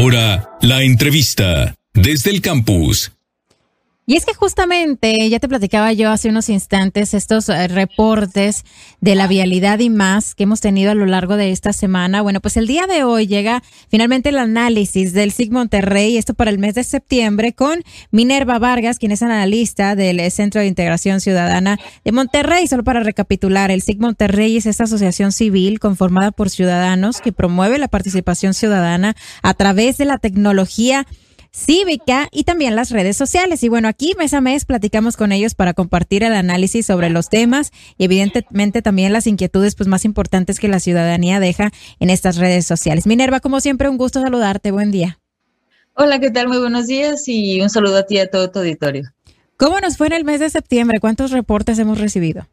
Ahora, la entrevista desde el campus. Y es que justamente, ya te platicaba yo hace unos instantes, estos eh, reportes de la vialidad y más que hemos tenido a lo largo de esta semana. Bueno, pues el día de hoy llega finalmente el análisis del SIG Monterrey, esto para el mes de septiembre, con Minerva Vargas, quien es analista del Centro de Integración Ciudadana de Monterrey. Solo para recapitular, el SIG Monterrey es esta asociación civil conformada por ciudadanos que promueve la participación ciudadana a través de la tecnología cívica y también las redes sociales. Y bueno, aquí mes a mes platicamos con ellos para compartir el análisis sobre los temas y evidentemente también las inquietudes pues más importantes que la ciudadanía deja en estas redes sociales. Minerva, como siempre, un gusto saludarte. Buen día. Hola, ¿qué tal? Muy buenos días y un saludo a ti y a todo tu auditorio. ¿Cómo nos fue en el mes de septiembre? ¿Cuántos reportes hemos recibido?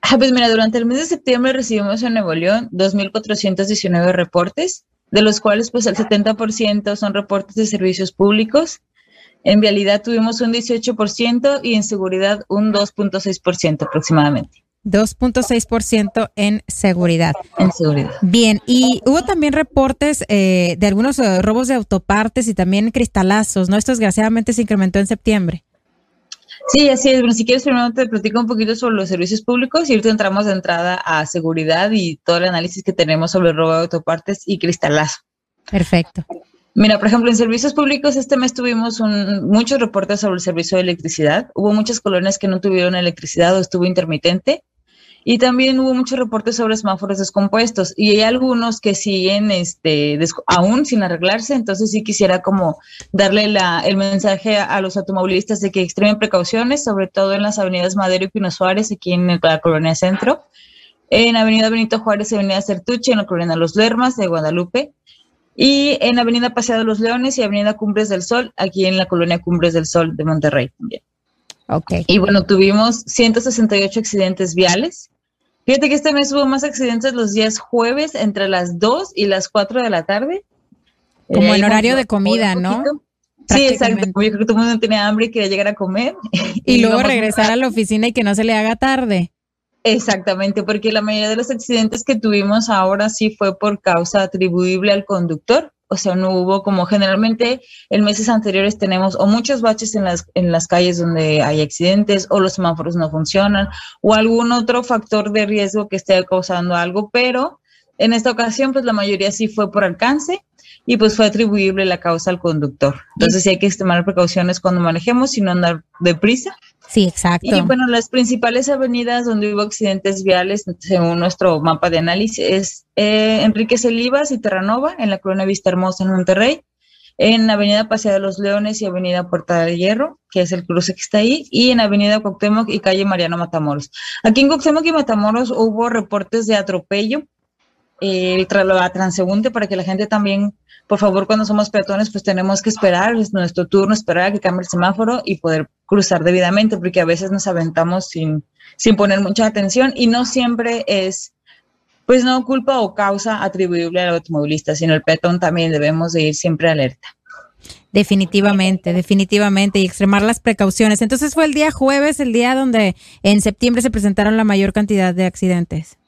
Ah, pues mira, durante el mes de septiembre recibimos en Nuevo León 2.419 reportes de los cuales pues el 70% son reportes de servicios públicos. En vialidad tuvimos un 18% y en seguridad un 2.6% aproximadamente. 2.6% en seguridad. En seguridad. Bien, y hubo también reportes eh, de algunos eh, robos de autopartes y también cristalazos, ¿no? Esto desgraciadamente se incrementó en septiembre. Sí, así es. Bueno, si quieres, primero te platico un poquito sobre los servicios públicos y ahorita entramos de entrada a seguridad y todo el análisis que tenemos sobre el robo de autopartes y cristalazo. Perfecto. Mira, por ejemplo, en servicios públicos este mes tuvimos un, muchos reportes sobre el servicio de electricidad. Hubo muchas colonias que no tuvieron electricidad o estuvo intermitente. Y también hubo muchos reportes sobre semáforos descompuestos y hay algunos que siguen este, aún sin arreglarse, entonces sí quisiera como darle la, el mensaje a, los automovilistas de que extremen precauciones, sobre todo en las avenidas Madero y Pino Suárez, aquí en la colonia Centro, en Avenida Benito Juárez y Avenida Certuche, en la colonia Los Lermas de Guadalupe, y en Avenida Paseo de los Leones y Avenida Cumbres del Sol, aquí en la colonia Cumbres del Sol de Monterrey también. Ok. Y bueno, tuvimos 168 accidentes viales, Fíjate que este mes hubo más accidentes los días jueves entre las 2 y las 4 de la tarde. Como en horario de comida, ¿no? Sí, exacto. Yo creo que todo el mundo tenía hambre y quería llegar a comer. Y, luego regresar a la oficina y que no se le haga tarde. Exactamente, porque la mayoría de los accidentes que tuvimos ahora sí fue por causa atribuible al conductor o sea, no hubo como generalmente en meses anteriores tenemos o muchos baches en las, en las calles donde hay accidentes o los semáforos no funcionan o algún otro factor de riesgo que esté causando algo, pero en esta ocasión pues la mayoría sí fue por alcance y pues fue atribuible la causa al conductor. Entonces sí hay que tomar precauciones cuando manejemos y no andar deprisa. Sí, exacto. Y bueno, las principales avenidas donde hubo accidentes viales, según nuestro mapa de análisis, es eh, Enrique Celivas y Terranova, en la colonia Vista Hermosa en Monterrey, en Avenida Paseo de los Leones y Avenida Puerta de Hierro, que es el cruce que está ahí, y en Avenida Cuauhtémoc y calle Mariano Matamoros. Aquí en Cuauhtémoc y Matamoros hubo reportes de atropello, el transeúnte para que la gente también por favor, cuando somos peatones, pues tenemos que esperar, es nuestro turno, esperar a que cambie el semáforo y poder cruzar debidamente, porque a veces nos aventamos sin, sin poner mucha atención y no siempre es, pues no culpa o causa atribuible al automovilista, sino el peatón también debemos de ir siempre alerta. Definitivamente, definitivamente, y extremar las precauciones. Entonces fue el día jueves, el día donde en septiembre se presentaron la mayor cantidad de accidentes.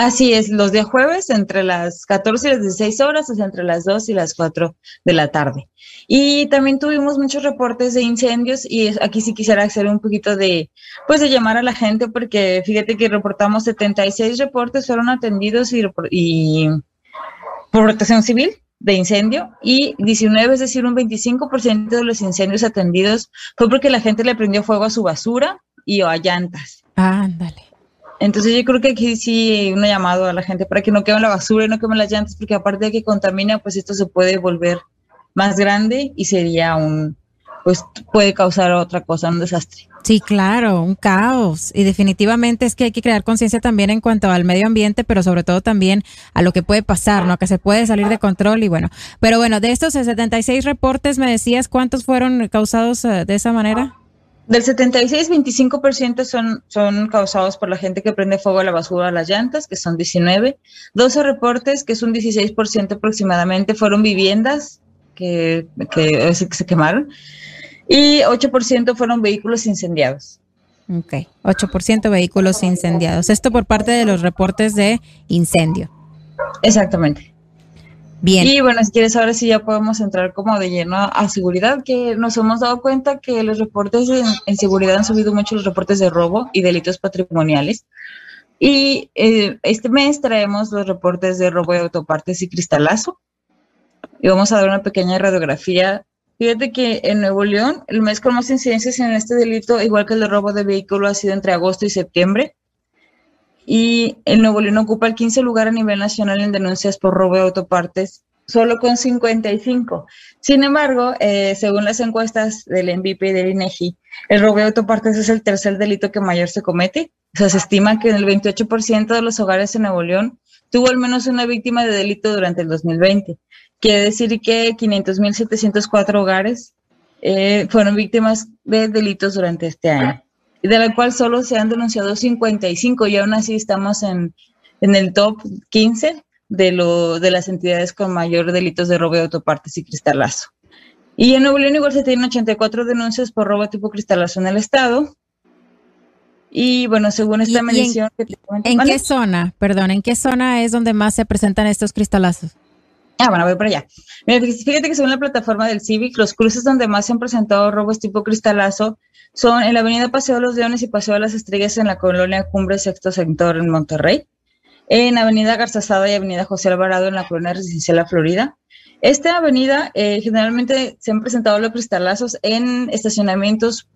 Así es, los días jueves entre las 14 y las 16 horas, sea, entre las 2 y las 4 de la tarde. Y también tuvimos muchos reportes de incendios y aquí sí quisiera hacer un poquito de, pues de llamar a la gente porque fíjate que reportamos 76 reportes fueron atendidos y, y por protección civil de incendio y 19, es decir, un 25% de los incendios atendidos fue porque la gente le prendió fuego a su basura y o a llantas. Ándale. Entonces yo creo que aquí sí un llamado a la gente para que no quemen la basura y no quemen las llantas, porque aparte de que contamina, pues esto se puede volver más grande y sería un, pues puede causar otra cosa, un desastre. Sí, claro, un caos. Y definitivamente es que hay que crear conciencia también en cuanto al medio ambiente, pero sobre todo también a lo que puede pasar, ¿no? Que se puede salir de control y bueno. Pero bueno, de estos 76 reportes, me decías, ¿cuántos fueron causados eh, de esa manera? Del 76, 25% son, son causados por la gente que prende fuego a la basura a las llantas, que son 19. 12 reportes, que es un 16% aproximadamente, fueron viviendas que, que, se quemaron. Y 8% fueron vehículos incendiados. Ok, 8% vehículos incendiados. Esto por parte de los reportes de incendio. Exactamente. Bien. Y bueno, si quieres ahora sí ya podemos entrar como de lleno a seguridad, que nos hemos dado cuenta que los reportes en, seguridad han subido mucho los reportes de robo y delitos patrimoniales. Y eh, este mes traemos los reportes de robo de autopartes y cristalazo. Y vamos a dar una pequeña radiografía. Fíjate que en Nuevo León, el mes con más incidencias en este delito, igual que el de robo de vehículo, ha sido entre agosto y septiembre y el Nuevo León ocupa el 15 lugar a nivel nacional en denuncias por robo de autopartes, solo con 55. Sin embargo, eh, según las encuestas del MVP y del INEGI, el robo de autopartes es el tercer delito que mayor se comete. O sea, se estima que el 28% de los hogares en Nuevo León tuvo al menos una víctima de delito durante el 2020. Quiere decir que 500.704 hogares eh, fueron víctimas de delitos durante este año de la cual solo se han denunciado 55 y aún así estamos en, el top 15 de, lo, de las entidades con mayor delitos de robo de autopartes y cristalazo. Y en Nuevo León igual se tienen 84 denuncias por robo tipo cristalazo en el estado. Y bueno, según esta medición... ¿En, qué zona, perdón, en qué zona es donde más se presentan estos cristalazos? Ah, bueno, voy para allá. Mira, fíjate que según la plataforma del CIVIC, los cruces donde más se han presentado robos tipo cristalazo son en la avenida Paseo de los Leones y Paseo de las Estrellas en la colonia Cumbre Sexto Sector en Monterrey, en avenida Garzazada y avenida José Alvarado en la colonia Residencial La Florida. Esta avenida eh, generalmente se han presentado los cristalazos en estacionamientos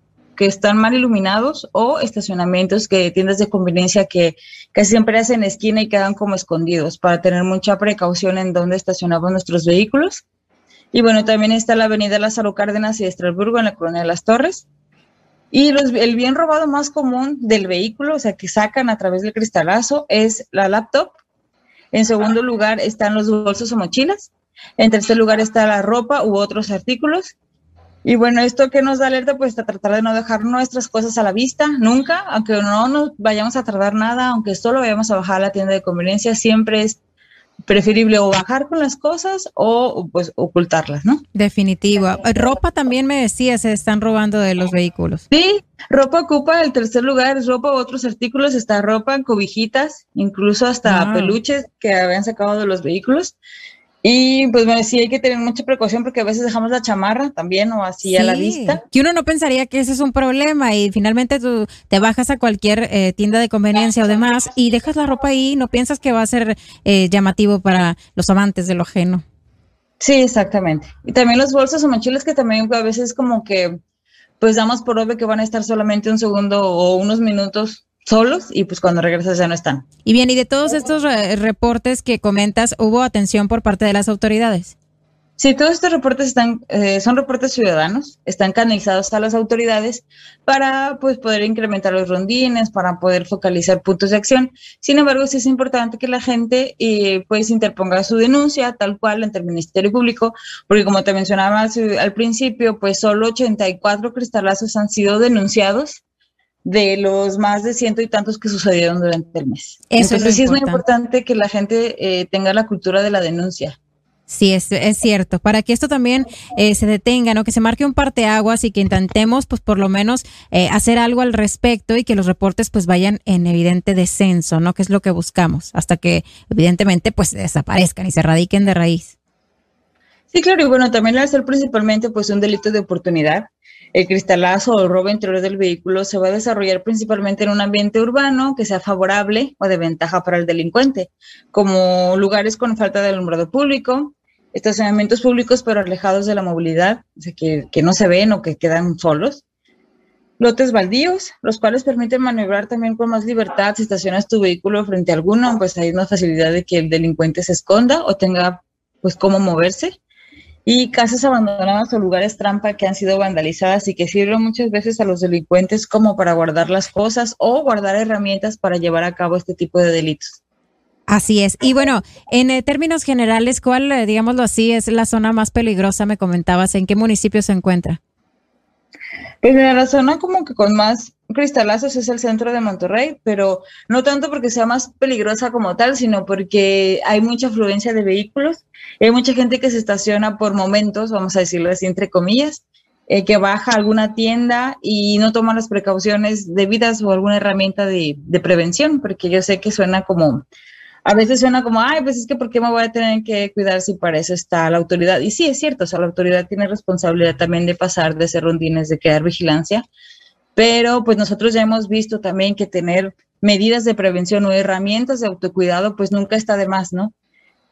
que están mal iluminados o estacionamientos que tiendas de conveniencia que casi siempre hacen esquina y quedan como escondidos para tener mucha precaución en dónde estacionamos nuestros vehículos. Y bueno, también está la avenida Lázaro Cárdenas y Estrasburgo en la colonia de las Torres. Y el bien robado más común del vehículo, o sea, que sacan a través del cristalazo, es la laptop. En segundo lugar están los bolsos o mochilas. En tercer lugar está la ropa u otros artículos. Y bueno, esto que nos da alerta, pues a tratar de no dejar nuestras cosas a la vista, nunca, aunque no nos vayamos a tardar nada, aunque solo vayamos a bajar a la tienda de conveniencia, siempre es preferible o bajar con las cosas o pues ocultarlas, ¿no? Definitivo. Ropa también me decía, se están robando de los vehículos. Sí, ropa ocupa el tercer lugar, es ropa u otros artículos, está ropa, cobijitas, incluso hasta peluches que habían sacado de los vehículos. Y pues bueno, sí hay que tener mucha precaución porque a veces dejamos la chamarra también o así a la vista. Que uno no pensaría que ese es un problema y finalmente tú te bajas a cualquier eh, tienda de conveniencia o demás y dejas la ropa ahí, no piensas que va a ser eh, llamativo para los amantes de lo ajeno. Sí, exactamente. Y también los bolsos o mochilas que también a veces como que pues damos por obvio que van a estar solamente un segundo o unos minutos solos y pues cuando regresas ya no están. Y bien, y de todos estos reportes que comentas, ¿hubo atención por parte de las autoridades? Sí, todos estos reportes están, eh, son reportes ciudadanos, están canalizados a las autoridades para pues, poder incrementar los rondines, para poder focalizar puntos de acción. Sin embargo, sí es importante que la gente eh, pues interponga su denuncia tal cual ante el Ministerio Público, porque como te mencionaba al principio, pues solo 84 cristalazos han sido denunciados de los más de ciento y tantos que sucedieron durante el mes. Entonces sí es muy importante que la gente eh, tenga la cultura de la denuncia. Sí, es, es cierto. Para que esto también eh, se detenga, ¿no? Que se marque un parteaguas y que intentemos, pues, por lo menos eh, hacer algo al respecto y que los reportes, pues, vayan en evidente descenso, ¿no? Que es lo que buscamos, hasta que, evidentemente, pues, desaparezcan y se radiquen de raíz. Sí, claro, y bueno, también al ser principalmente, pues, un delito de oportunidad, el cristalazo o el robo interior del vehículo se va a desarrollar principalmente en un ambiente urbano que sea favorable o de ventaja para el delincuente, como lugares con falta de alumbrado público, estacionamientos públicos pero alejados de la movilidad, que, que no se ven o que quedan solos, lotes baldíos, los cuales permiten maniobrar también con más libertad. Si estacionas tu vehículo frente a alguno, pues hay una facilidad de que el delincuente se esconda o tenga pues cómo moverse y casas abandonadas o lugares trampa que han sido vandalizadas y que sirven muchas veces a los delincuentes como para guardar las cosas o guardar herramientas para llevar a cabo este tipo de delitos. Así es. Y bueno, en eh, términos generales, ¿cuál, eh, digámoslo así, es la zona más peligrosa? Me comentabas, ¿en qué municipio se encuentra? Pues en la zona como que con más cristalazos es el centro de Monterrey, pero no tanto porque sea más peligrosa como tal, sino porque hay mucha afluencia de vehículos, hay mucha gente que se estaciona por momentos, vamos a decirlo así entre comillas, eh, que baja a alguna tienda y no toma las precauciones debidas o alguna herramienta de, de prevención, porque yo sé que suena como a veces suena como, ay, pues es que ¿por qué me voy a tener que cuidar si para eso está la autoridad? Y sí, es cierto, o sea, la autoridad tiene responsabilidad también de pasar, de ser rondines, de crear vigilancia, pero pues nosotros ya hemos visto también que tener medidas de prevención o herramientas de autocuidado, pues nunca está de más, ¿no?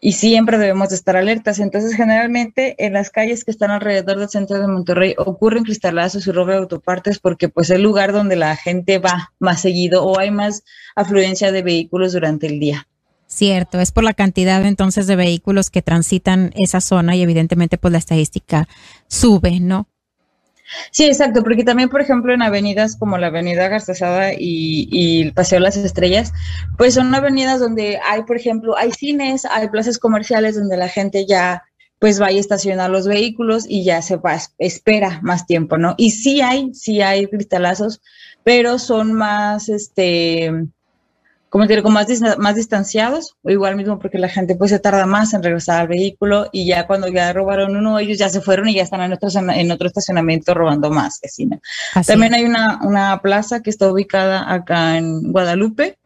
Y siempre debemos estar alertas. Entonces, generalmente en las calles que están alrededor del centro de Monterrey ocurren cristalazos y robo de autopartes porque pues es el lugar donde la gente va más seguido o hay más afluencia de vehículos durante el día. Cierto, es por la cantidad entonces de vehículos que transitan esa zona y evidentemente pues la estadística sube, ¿no? Sí, exacto, porque también, por ejemplo, en avenidas como la Avenida Garzazada y, y el Paseo de las Estrellas, pues son avenidas donde hay, por ejemplo, hay cines, hay plazas comerciales donde la gente ya pues va a estacionar los vehículos y ya se va, espera más tiempo, ¿no? Y sí hay, sí hay cristalazos, pero son más, este, como te digo, más, más distanciados, o igual mismo porque la gente pues se tarda más en regresar al vehículo y ya cuando ya robaron uno, ellos ya se fueron y ya están en otro, en otro estacionamiento robando más. También hay una, una plaza que está ubicada acá en Guadalupe,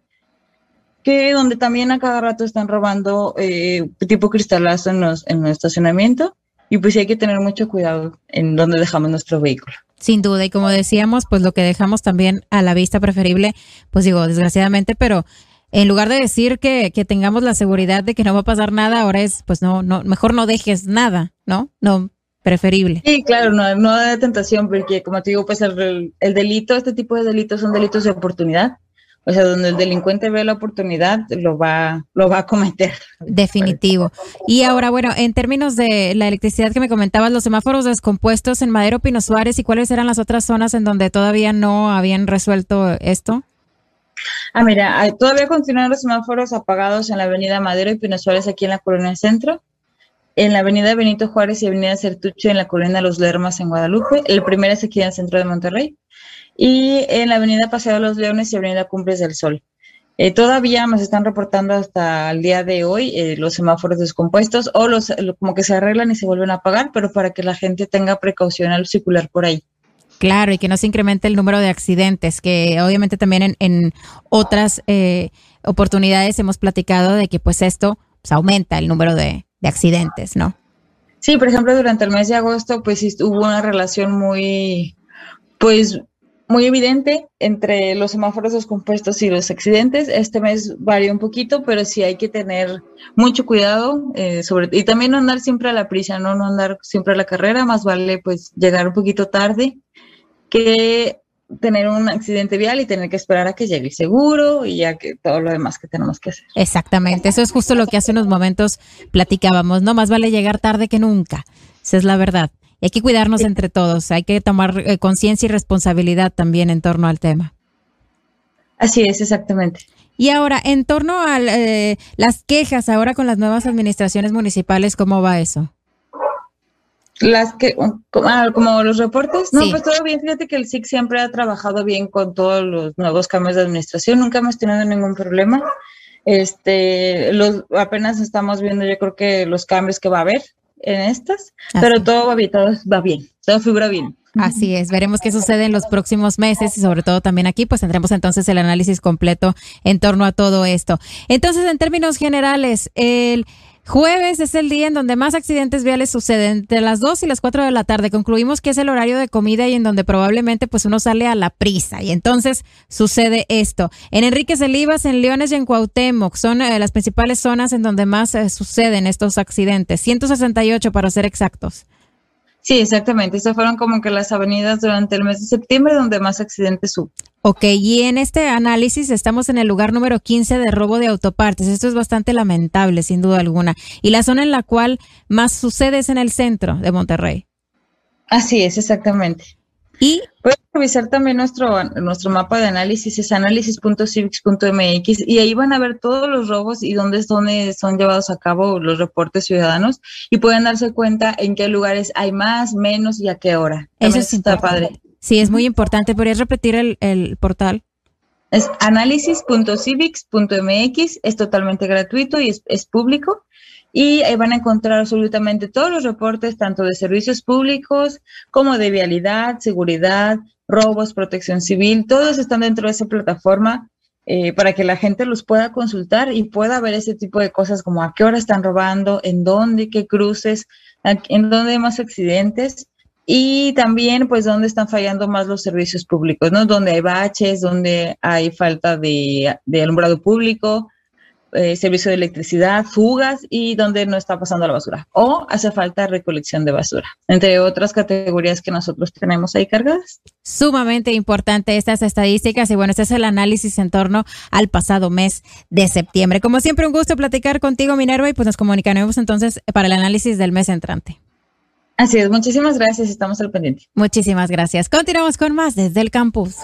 que donde también a cada rato están robando eh, tipo cristalazo en, los, en el estacionamiento y pues hay que tener mucho cuidado en dónde dejamos nuestro vehículo. Sin duda, y como decíamos, pues lo que dejamos también a la vista preferible, pues digo, desgraciadamente, pero en lugar de decir que, que tengamos la seguridad de que no va a pasar nada, ahora es, pues no, no, mejor no dejes nada, ¿no? No, preferible. Sí, claro, no, no da tentación, porque como te digo, pues el, el delito, este tipo de delitos son delitos de oportunidad. O sea, donde el delincuente ve la oportunidad, lo va, lo va a cometer. Definitivo. Y ahora, bueno, en términos de la electricidad que me comentabas, los semáforos descompuestos en Madero Pino Suárez, ¿y cuáles eran las otras zonas en donde todavía no habían resuelto esto? Ah, mira, todavía continúan los semáforos apagados en la avenida Madero y Pino Suárez aquí en la Colonia Centro, en la avenida Benito Juárez y avenida Certuche en la Colonia Los Lermas en Guadalupe. El primero es aquí en el centro de Monterrey y en la avenida Paseo de los Leones y avenida Cumbres del Sol. Eh, todavía nos están reportando hasta el día de hoy eh, los semáforos descompuestos o los como que se arreglan y se vuelven a apagar, pero para que la gente tenga precaución al circular por ahí. Claro, y que no se incremente el número de accidentes, que obviamente también en, otras eh, oportunidades hemos platicado de que pues esto pues, aumenta el número de, de accidentes, ¿no? Sí, por ejemplo, durante el mes de agosto pues hubo una relación muy, pues muy evidente entre los semáforos descompuestos y los accidentes. Este mes varía un poquito, pero sí hay que tener mucho cuidado eh, sobre y también no andar siempre a la prisa, ¿no? no andar siempre a la carrera, más vale pues llegar un poquito tarde que tener un accidente vial y tener que esperar a que llegue el seguro y ya que todo lo demás que tenemos que hacer. Exactamente, eso es justo lo que hace unos momentos platicábamos, no más vale llegar tarde que nunca, esa es la verdad hay que cuidarnos entre todos, hay que tomar eh, conciencia y responsabilidad también en torno al tema. Así es, exactamente. Y ahora, en torno a eh, las quejas ahora con las nuevas administraciones municipales, ¿cómo va eso? Las que, ah, como los reportes, no, pues todo bien. Fíjate que el SIC siempre ha trabajado bien con todos los nuevos cambios de administración, nunca hemos tenido ningún problema. Este, los, apenas estamos viendo, yo creo que los cambios que va a haber en estas, pero todo va bien, todo va bien, todo figura bien. Así es, veremos qué sucede en los próximos meses y sobre todo también aquí, pues tendremos entonces el análisis completo en torno a todo esto. Entonces, en términos generales, el Jueves es el día en donde más accidentes viales suceden, entre las 2 y las 4 de la tarde. Concluimos que es el horario de comida y en donde probablemente pues uno sale a la prisa y entonces sucede esto. En Enrique Elivas, en Leones y en Cuauhtémoc son eh, las principales zonas en donde más eh, suceden estos accidentes, 168 para ser exactos. Sí, exactamente. Estas fueron como que las avenidas durante el mes de septiembre donde más accidentes hubo. Ok, y en este análisis estamos en el lugar número 15 de robo de autopartes. Esto es bastante lamentable, sin duda alguna. Y la zona en la cual más sucede es en el centro de Monterrey. Así es, exactamente. Y pueden revisar también nuestro, nuestro mapa de análisis, es análisis.civics.mx, y ahí van a ver todos los robos y dónde, dónde son llevados a cabo los reportes ciudadanos y pueden darse cuenta en qué lugares hay más, menos y a qué hora. Eso está padre. Sí, es muy importante. ¿Podrías repetir el, el portal? Es análisis.civics.mx, es totalmente gratuito y es, es público. Y ahí van a encontrar absolutamente todos los reportes, tanto de servicios públicos como de vialidad, seguridad, robos, protección civil, todos están dentro de esa plataforma eh, para que la gente los pueda consultar y pueda ver ese tipo de cosas como a qué hora están robando, en dónde, qué cruces, en dónde hay más accidentes y también pues dónde están fallando más los servicios públicos, ¿no? Donde hay baches, donde hay falta de, alumbrado público, eh, servicio de electricidad, fugas y donde no está pasando la basura. O hace falta recolección de basura, entre otras categorías que nosotros tenemos ahí cargadas. Sumamente importante estas estadísticas y bueno, este es el análisis en torno al pasado mes de septiembre. Como siempre, un gusto platicar contigo, Minerva, y pues nos comunicaremos entonces para el análisis del mes entrante. Así es, muchísimas gracias, estamos al pendiente. Muchísimas gracias. Continuamos con más desde el campus.